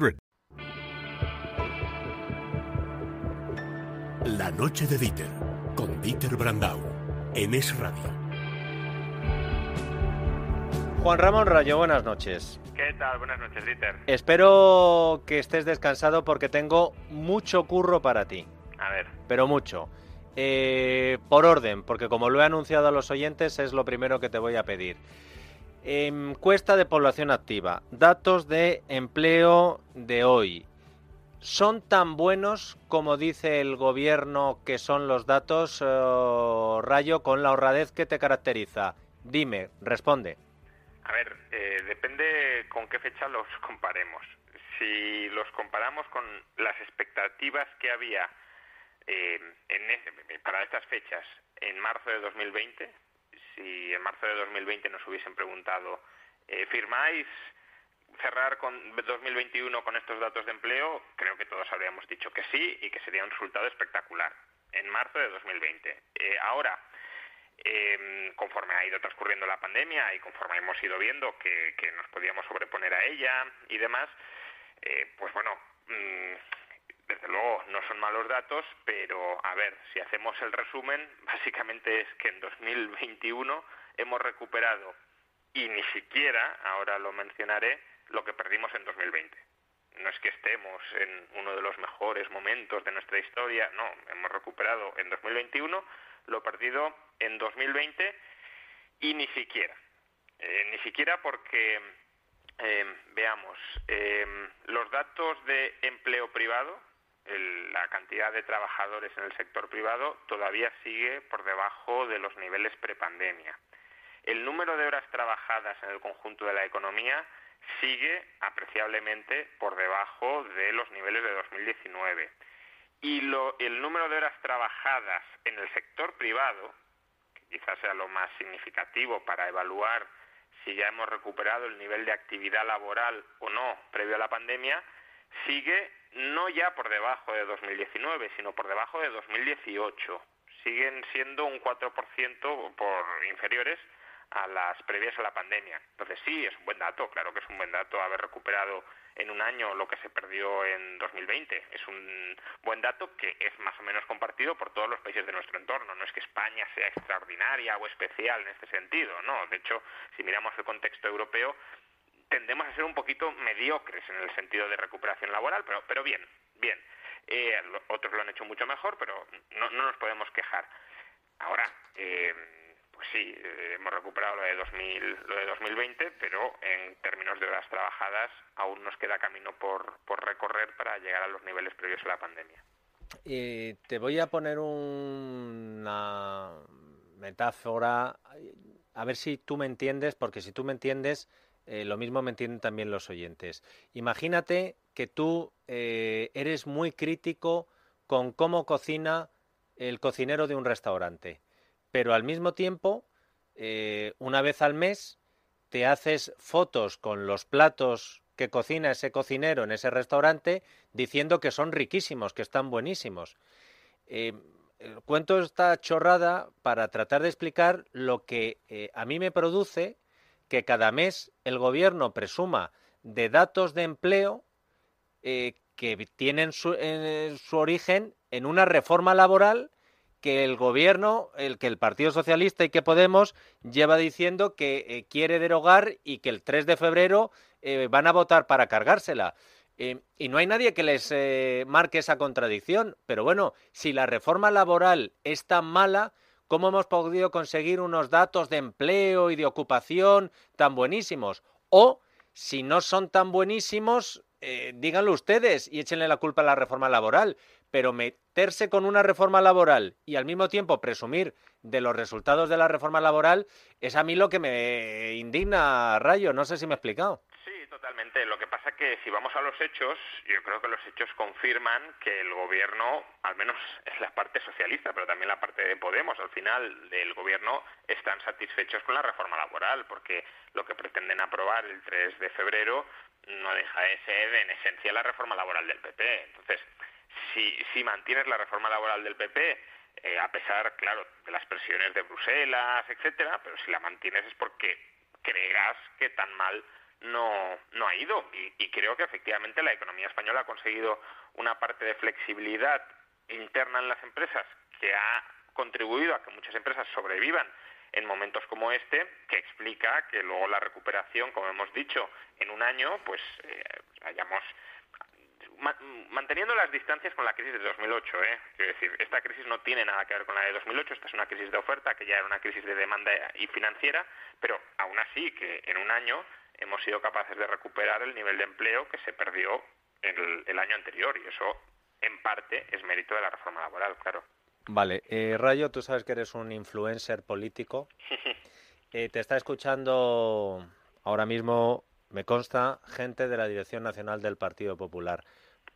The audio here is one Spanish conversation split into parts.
888 532 3500. La noche de Dieter, con Dieter Brandau, en Es Radio. Juan Ramón Rayo, buenas noches. ¿Qué tal? Buenas noches, Dieter. Espero que estés descansado porque tengo mucho curro para ti. A ver, Pero mucho. Eh, por orden, porque como lo he anunciado a los oyentes, es lo primero que te voy a pedir. Encuesta de población activa. Datos de empleo de hoy. ¿Son tan buenos como dice el gobierno que son los datos, eh, Rayo, con la honradez que te caracteriza? Dime, responde. a ver, eh, depende con qué fecha los comparemos. Si los comparamos con las expectativas que había eh, en ese- para estas fechas en marzo de 2020, si en marzo de 2020 nos hubiesen preguntado, eh, ¿firmáis cerrar con 2021 con estos datos de empleo? Creo que todos habríamos dicho que sí y que sería un resultado espectacular en marzo de 2020. Eh, ahora, eh, conforme ha ido transcurriendo la pandemia y conforme hemos ido viendo que, que nos podíamos sobreponer a ella y demás, eh, pues bueno, mm, desde luego no son malos datos, pero a ver, si hacemos el resumen, básicamente es que en 2021 hemos recuperado y ni siquiera, ahora lo mencionaré, lo que perdimos en 2020. No es que estemos en uno de los mejores momentos de nuestra historia, no, hemos recuperado en 2021 lo perdido en 2020 y ni siquiera. Eh, ni siquiera porque, eh, veamos, eh, los datos de empleo privado, el- la cantidad de trabajadores en el sector privado todavía sigue por debajo de los niveles prepandemia. El número de horas trabajadas en el conjunto de la economía sigue apreciablemente por debajo de los niveles de 2019. Y lo- el número de horas trabajadas en el sector privado, que quizás sea lo más significativo para evaluar si ya hemos recuperado el nivel de actividad laboral o no previo a la pandemia, sigue no ya por debajo de 2019, sino por debajo de 2018. Siguen siendo un 4% por inferiores a las previas a la pandemia. Entonces sí, es un buen dato, claro que es un buen dato haber recuperado en un año lo que se perdió en 2020. Es un buen dato que es más o menos compartido por todos los países de nuestro entorno. No es que España sea extraordinaria o especial en este sentido, no. De hecho, si miramos el contexto europeo, tendemos a ser un poquito mediocres en el sentido de recuperación laboral, pero, pero bien, bien. Eh, otros lo han hecho mucho mejor, pero no, no nos podemos quejar. Ahora, eh, pues sí, eh, hemos recuperado lo de, 2000, lo de 2020, pero en términos de horas trabajadas aún nos queda camino por, por recorrer para llegar a los niveles previos a la pandemia. Y te voy a poner una metáfora, a ver si tú me entiendes, porque si tú me entiendes, eh, lo mismo me entienden también los oyentes. Imagínate que tú eh, eres muy crítico con cómo cocina el cocinero de un restaurante, pero al mismo tiempo, eh, una vez al mes, te haces fotos con los platos que cocina ese cocinero en ese restaurante diciendo que son riquísimos, que están buenísimos. cuento esta chorrada para tratar de explicar lo que a mí me produce que cada mes el gobierno presuma de datos de empleo eh, que tienen su, origen en una reforma laboral que el gobierno, el que el Partido Socialista y que Podemos lleva diciendo que eh, quiere derogar y que el 3 de febrero eh, van a votar para cargársela. y no hay nadie que les marque esa contradicción. Pero bueno, si la reforma laboral es tan mala, ¿Cómo hemos podido conseguir unos datos de empleo y de ocupación tan buenísimos? O, si no son tan buenísimos, eh, díganlo ustedes y échenle la culpa a la reforma laboral. Pero meterse con una reforma laboral y al mismo tiempo presumir de los resultados de la reforma laboral es a mí lo que me indigna, Rayo. No sé si me he explicado. Totalmente. Lo que pasa que si vamos a los hechos, yo creo que los hechos confirman que el gobierno, al menos es la parte socialista, pero también la parte de Podemos, al final del gobierno están satisfechos con la reforma laboral, porque lo que pretenden aprobar el 3 de febrero no deja de ser en esencia la reforma laboral del PP. Entonces, si, si mantienes la reforma laboral del PP, eh, a pesar, claro, de las presiones de Bruselas, etcétera, pero si la mantienes es porque creas que tan mal no, no ha ido. Y, creo que efectivamente la economía española ha conseguido una parte de flexibilidad interna en las empresas que ha contribuido a que muchas empresas sobrevivan en momentos como este, que explica que luego la recuperación, como hemos dicho, en un año, pues eh, hayamos manteniendo las distancias con la crisis de 2008, ¿eh? Quiero decir, esta crisis no tiene nada que ver con la de 2008, esta es una crisis de oferta que ya era una crisis de demanda y financiera, pero aún así que en un año hemos sido capaces de recuperar el nivel de empleo que se perdió el, el año anterior y eso en parte es mérito de la reforma laboral, claro. Vale, eh, Rayo, tú sabes que eres un influencer político. Eh, te está escuchando ahora mismo, me consta, gente de la Dirección Nacional del Partido Popular.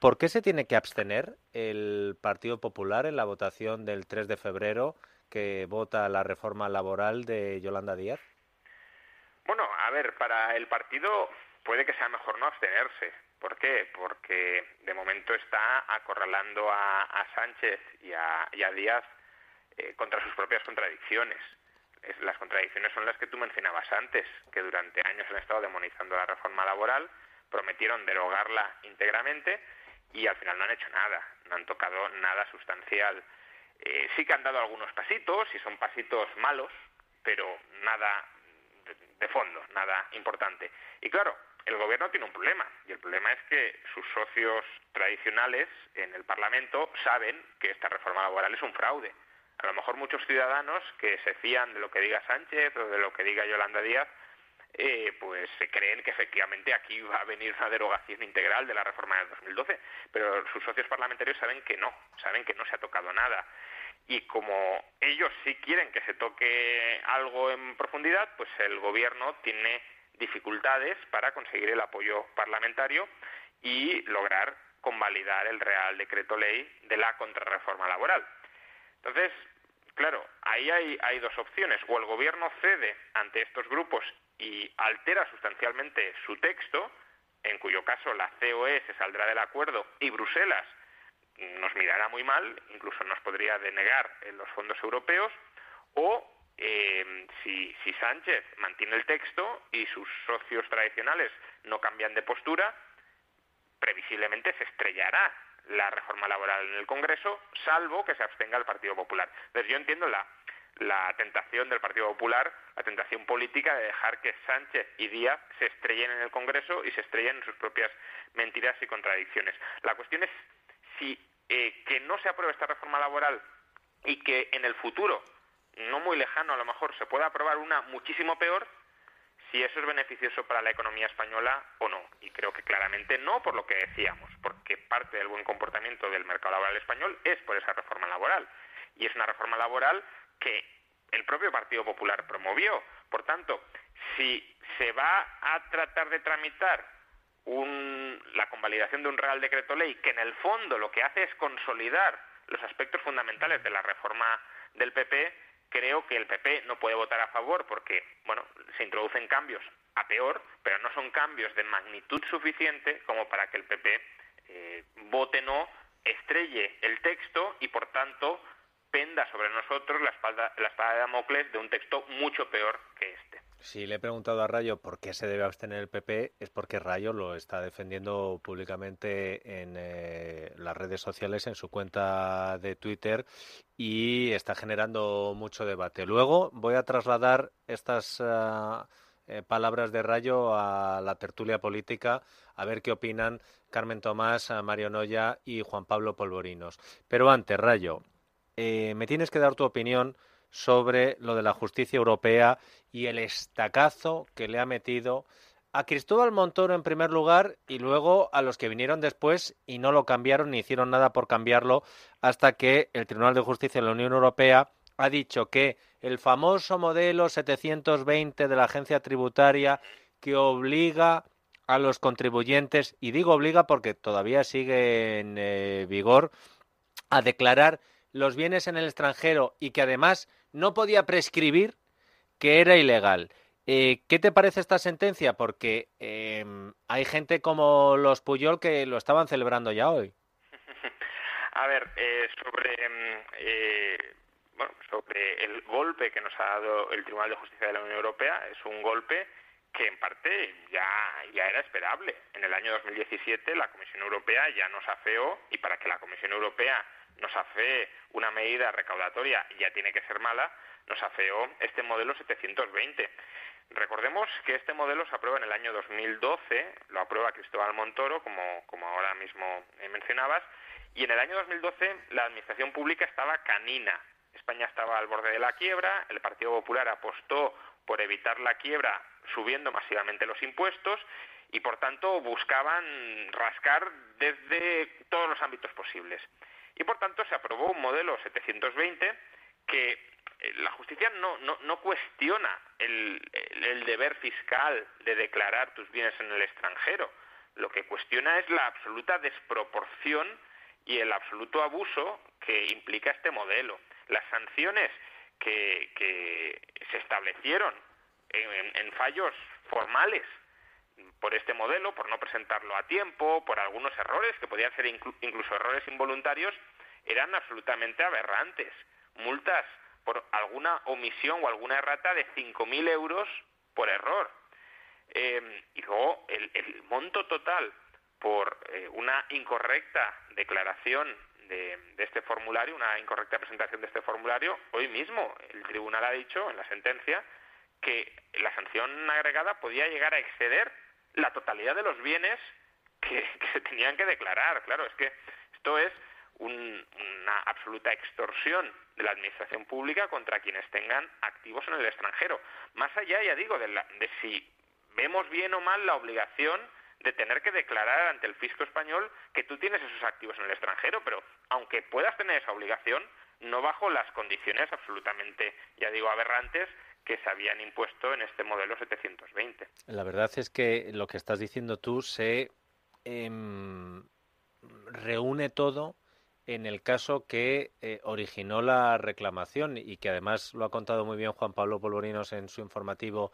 ¿Por qué se tiene que abstener el Partido Popular en la votación del 3 de febrero que vota la reforma laboral de Yolanda Díaz? Bueno, ver, para el partido puede que sea mejor no abstenerse. ¿Por qué? Porque de momento está acorralando a, Sánchez y a, Díaz eh, contra sus propias contradicciones. las contradicciones son las que tú mencionabas antes, que durante años han estado demonizando la reforma laboral, prometieron derogarla íntegramente y al final no han hecho nada, no han tocado nada sustancial. Eh, sí que han dado algunos pasitos y son pasitos malos, pero nada de fondo, nada importante. Y claro, el gobierno tiene un problema, y el problema es que sus socios tradicionales en el Parlamento saben que esta reforma laboral es un fraude. A lo mejor muchos ciudadanos que se fían de lo que diga Sánchez o de lo que diga Yolanda Díaz, eh, pues se creen que efectivamente aquí va a venir una derogación integral de la reforma del 2012, pero sus socios parlamentarios saben que no, saben que no se ha tocado nada y como ellos sí quieren que se toque algo en profundidad, pues el gobierno tiene dificultades para conseguir el apoyo parlamentario y lograr convalidar el Real Decreto Ley de la contrarreforma laboral. Entonces, claro, ahí hay, hay dos opciones. O el gobierno cede ante estos grupos y altera sustancialmente su texto, en cuyo caso la COE se saldrá del acuerdo y Bruselas nos mirará muy mal, incluso nos podría denegar en los fondos europeos, o eh, si, Sánchez mantiene el texto y sus socios tradicionales no cambian de postura, previsiblemente se estrellará la reforma laboral en el Congreso, salvo que se abstenga el Partido Popular. Entonces yo entiendo la tentación del Partido Popular, la tentación política de dejar que Sánchez y Díaz se estrellen en el Congreso y se estrellen en sus propias mentiras y contradicciones. La cuestión es si eh, que no se apruebe esta reforma laboral y que en el futuro no muy lejano a lo mejor se pueda aprobar una muchísimo peor si eso es beneficioso para la economía española o no. Y creo que claramente no, por lo que decíamos, porque parte del buen comportamiento del mercado laboral español es por esa reforma laboral. Y es una reforma laboral que el propio Partido Popular promovió. Por tanto, si se va a tratar de tramitar la convalidación de un Real Decreto Ley que en el fondo lo que hace es consolidar los aspectos fundamentales de la reforma del PP, creo que el PP no puede votar a favor porque, bueno, se introducen cambios a peor, pero no son cambios de magnitud suficiente como para que el PP eh, vote no, estrelle el texto y, por tanto, penda sobre nosotros la, espalda, la espada de Damocles de un texto mucho peor que este. Si le he preguntado a Rayo por qué se debe abstener el PP, es porque Rayo lo está defendiendo públicamente en eh, las redes sociales, en su cuenta de Twitter, y está generando mucho debate. Luego voy a trasladar estas ah, eh, palabras de Rayo a la tertulia política, a ver qué opinan Carmen Tomás, Mario Noya y Juan Pablo Polvorinos. Pero antes, Rayo, eh, me tienes que dar tu opinión sobre lo de la justicia europea y el estacazo que le ha metido a Cristóbal Montoro en primer lugar y luego a los que vinieron después y no lo cambiaron ni hicieron nada por cambiarlo hasta que el Tribunal de Justicia de la Unión Europea ha dicho que el famoso modelo 720 de la agencia tributaria que obliga a los contribuyentes, y digo obliga porque todavía sigue en eh, vigor, a declarar los bienes en el extranjero y que además no podía prescribir que era ilegal. Eh, ¿Qué te parece esta sentencia? Porque em, hay gente como los Puyol que lo estaban celebrando ya hoy. A ver, eh, sobre, em, eh, bueno, sobre el golpe que nos ha dado el Tribunal de Justicia de la Unión Europea, es un golpe que en parte ya, ya era esperable. En el año 2017 la Comisión Europea ya nos afeó y para que la Comisión Europea nos hace una medida recaudatoria ya tiene que ser mala, nos afeó este modelo 720. Recordemos que este modelo se aprueba en el año 2012, lo aprueba Cristóbal Montoro, como, como ahora mismo mencionabas, y en el año 2012 la administración pública estaba canina. España estaba al borde de la quiebra, el Partido Popular apostó por evitar la quiebra subiendo masivamente los impuestos y por tanto buscaban rascar desde todos los ámbitos posibles y por tanto se aprobó un modelo 720 que eh, la justicia no, cuestiona el, deber fiscal de declarar tus bienes en el extranjero. Lo que cuestiona es la absoluta desproporción y el absoluto abuso que implica este modelo. Las sanciones que, se establecieron en fallos formales por este modelo, por no presentarlo a tiempo, por algunos errores, que podían ser incluso errores involuntarios, eran absolutamente aberrantes. Multas por alguna omisión o alguna errata de 5.000 euros por error. Em, y luego el, monto total por eh, una incorrecta declaración de, de, este formulario, una incorrecta presentación de este formulario, hoy mismo el tribunal ha dicho en la sentencia que la sanción agregada podía llegar a exceder la totalidad de los bienes que, se tenían que declarar. Claro, es que esto es una absoluta extorsión de la administración pública contra quienes tengan activos en el extranjero. Más allá, ya digo, de, de si vemos bien o mal la obligación de tener que declarar ante el fisco español que tú tienes esos activos en el extranjero, pero aunque puedas tener esa obligación, no bajo las condiciones absolutamente, ya digo, aberrantes que se habían impuesto en este modelo 720. La verdad es que lo que estás diciendo tú se em, reúne todo en el caso que eh, originó la reclamación y que además lo ha contado muy bien Juan Pablo Polvorinos en su informativo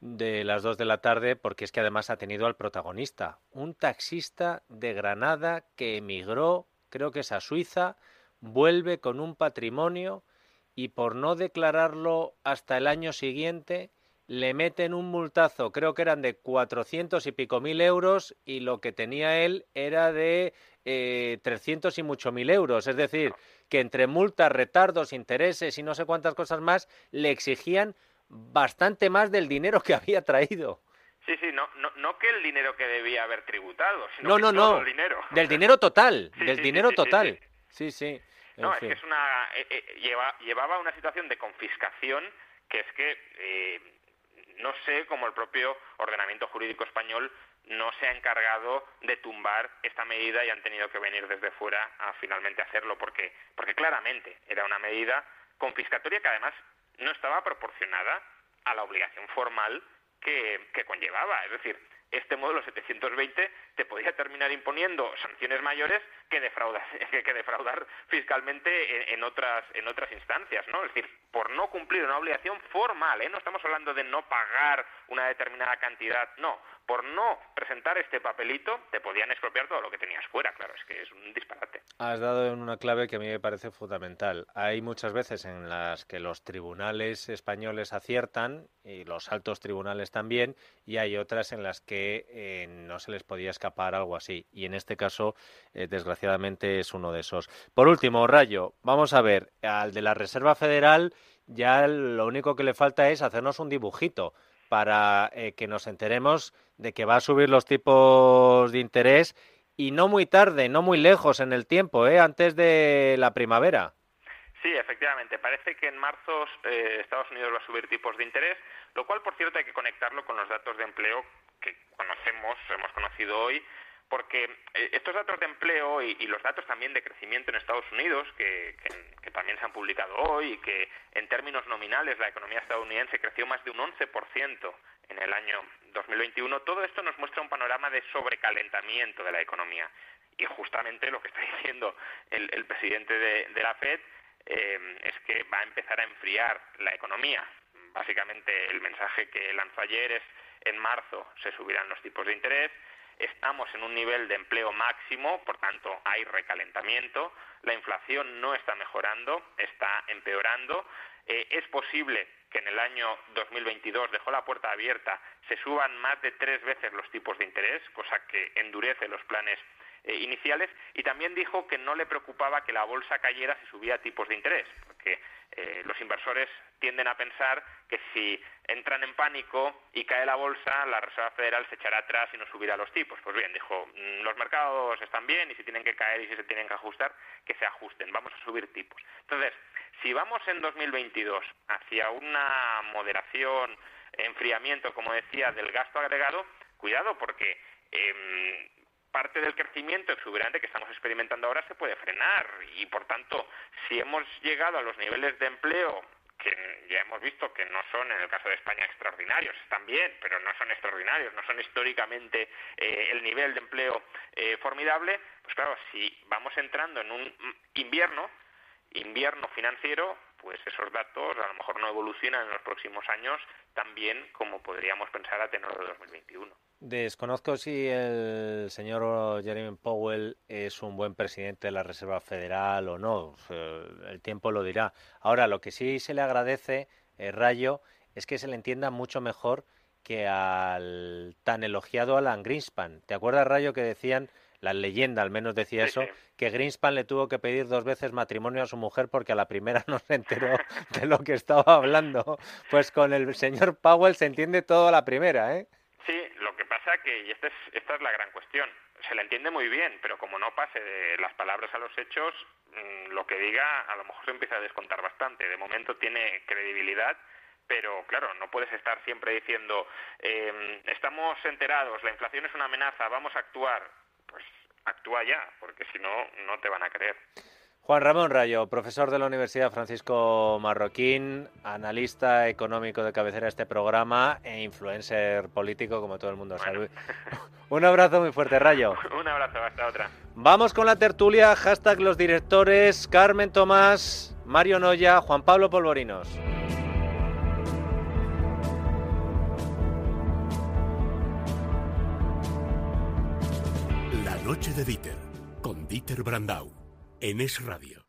de las dos de la tarde, porque es que además ha tenido al protagonista, un taxista de Granada que emigró, creo que es a Suiza, vuelve con un patrimonio y por no declararlo hasta el año siguiente le meten un multazo, creo que eran de cuatrocientos y pico mil euros y lo que tenía él era de eh, trescientos y mucho mil euros. Es decir, que entre multas, retardos, intereses y no sé cuántas cosas más, le exigían bastante más del dinero que había traído. Sí, sí, no, no, no que el dinero que debía haber tributado, sino no, no, no. el dinero. Del dinero total, del dinero total. Sí, sí. No, es que es una eh, eh, llevaba una situación de confiscación que es que eh, no sé cómo el propio ordenamiento jurídico español no se ha encargado de tumbar esta medida y han tenido que venir desde fuera a finalmente hacerlo porque porque claramente era una medida confiscatoria que además no estaba proporcionada a la obligación formal que, que conllevaba. Es decir, este módulo 720 te podría terminar imponiendo sanciones mayores que defraudar, que defraudar fiscalmente en, otras, en otras instancias, ¿no? Es decir, por no cumplir una obligación formal, ¿eh? No estamos hablando de no pagar una determinada cantidad, no, por no presentar este papelito te podían expropiar todo lo que tenías fuera, claro, es que es un disparate. Has dado en una clave que a mí me parece fundamental. Hay muchas veces en las que los tribunales españoles aciertan y los altos tribunales también, y hay otras en las que eh, no se les podía escapar algo así. Y en este caso, eh, desgraciadamente, es uno de esos. Por último, Rayo, vamos a ver, al de la Reserva Federal ya lo único que le falta es hacernos un dibujito para eh, que nos enteremos de que va a subir los tipos de interés y no muy tarde, no muy lejos en el tiempo, ¿eh? antes de la primavera. Sí, efectivamente. Parece que en marzo eh, Estados Unidos va a subir tipos de interés, lo cual, por cierto, hay que conectarlo con los datos de empleo que conocemos, hemos conocido hoy, porque eh, estos datos de empleo y, los datos también de crecimiento en Estados Unidos, que, también se han publicado hoy, y que en términos nominales la economía estadounidense creció más de un 11% en el año 2021, todo esto nos muestra un panorama de sobrecalentamiento de la economía. Y justamente lo que está diciendo el, presidente de, la Fed eh, es que va a empezar a enfriar la economía. Básicamente el mensaje que lanzó ayer es en marzo se subirán los tipos de interés, estamos en un nivel de empleo máximo, por tanto hay recalentamiento, la inflación no está mejorando, está empeorando, eh, es posible que en el año 2022 dejó la puerta abierta, se suban más de tres veces los tipos de interés, cosa que endurece los planes eh, iniciales, y también dijo que no le preocupaba que la bolsa cayera si subía tipos de interés, porque eh, los inversores tienden a pensar que si entran en pánico y cae la bolsa, la Reserva Federal se echará atrás y no subirá los tipos. Pues bien, dijo, mm, los mercados están bien y si tienen que caer y si se tienen que ajustar, que se ajusten, vamos a subir tipos. Entonces, si vamos en 2022 hacia una moderación, enfriamiento, como decía, del gasto agregado, cuidado porque eh, parte del crecimiento exuberante que estamos experimentando ahora se puede frenar. Y por tanto si hemos llegado a los niveles de empleo que ya hemos visto que no son en el caso de España extraordinarios, están bien, pero no son extraordinarios, no son históricamente eh, el nivel de empleo eh, formidable, pues claro, si vamos entrando en un invierno, invierno financiero, pues esos datos a lo mejor no evolucionan en los próximos años tan bien como podríamos pensar a tenor de 2021. Desconozco si el señor Jeremy Powell es un buen presidente de la Reserva Federal o no. El tiempo lo dirá. Ahora, lo que sí se le agradece, eh, Rayo, es que se le entienda mucho mejor que al tan elogiado Alan Greenspan. ¿Te acuerdas, Rayo, que decían, la leyenda al menos decía eso, que Greenspan le tuvo que pedir dos veces matrimonio a su mujer porque a la primera no se enteró de lo que estaba hablando? Pues con el señor Powell se entiende todo a la primera, ¿eh? que, y esta es, esta es la gran cuestión, se le entiende muy bien, pero como no pase de las palabras a los hechos, mm, lo que diga a lo mejor se empieza a descontar bastante. De momento tiene credibilidad, pero claro, no puedes estar siempre diciendo, em, estamos enterados, la inflación es una amenaza, vamos a actuar. Actúa ya, porque si no, no te van a creer. Juan Ramón Rayo, profesor de la Universidad Francisco Marroquín, analista económico de cabecera de este programa e influencer político, como todo el mundo sabe. Un abrazo muy fuerte, Rayo. Un abrazo, hasta otra. Vamos con la tertulia, hashtag los directores, Carmen Tomás, Mario Noya, Juan Pablo Polvorinos. De Dieter, con Dieter Brandau en Es Radio.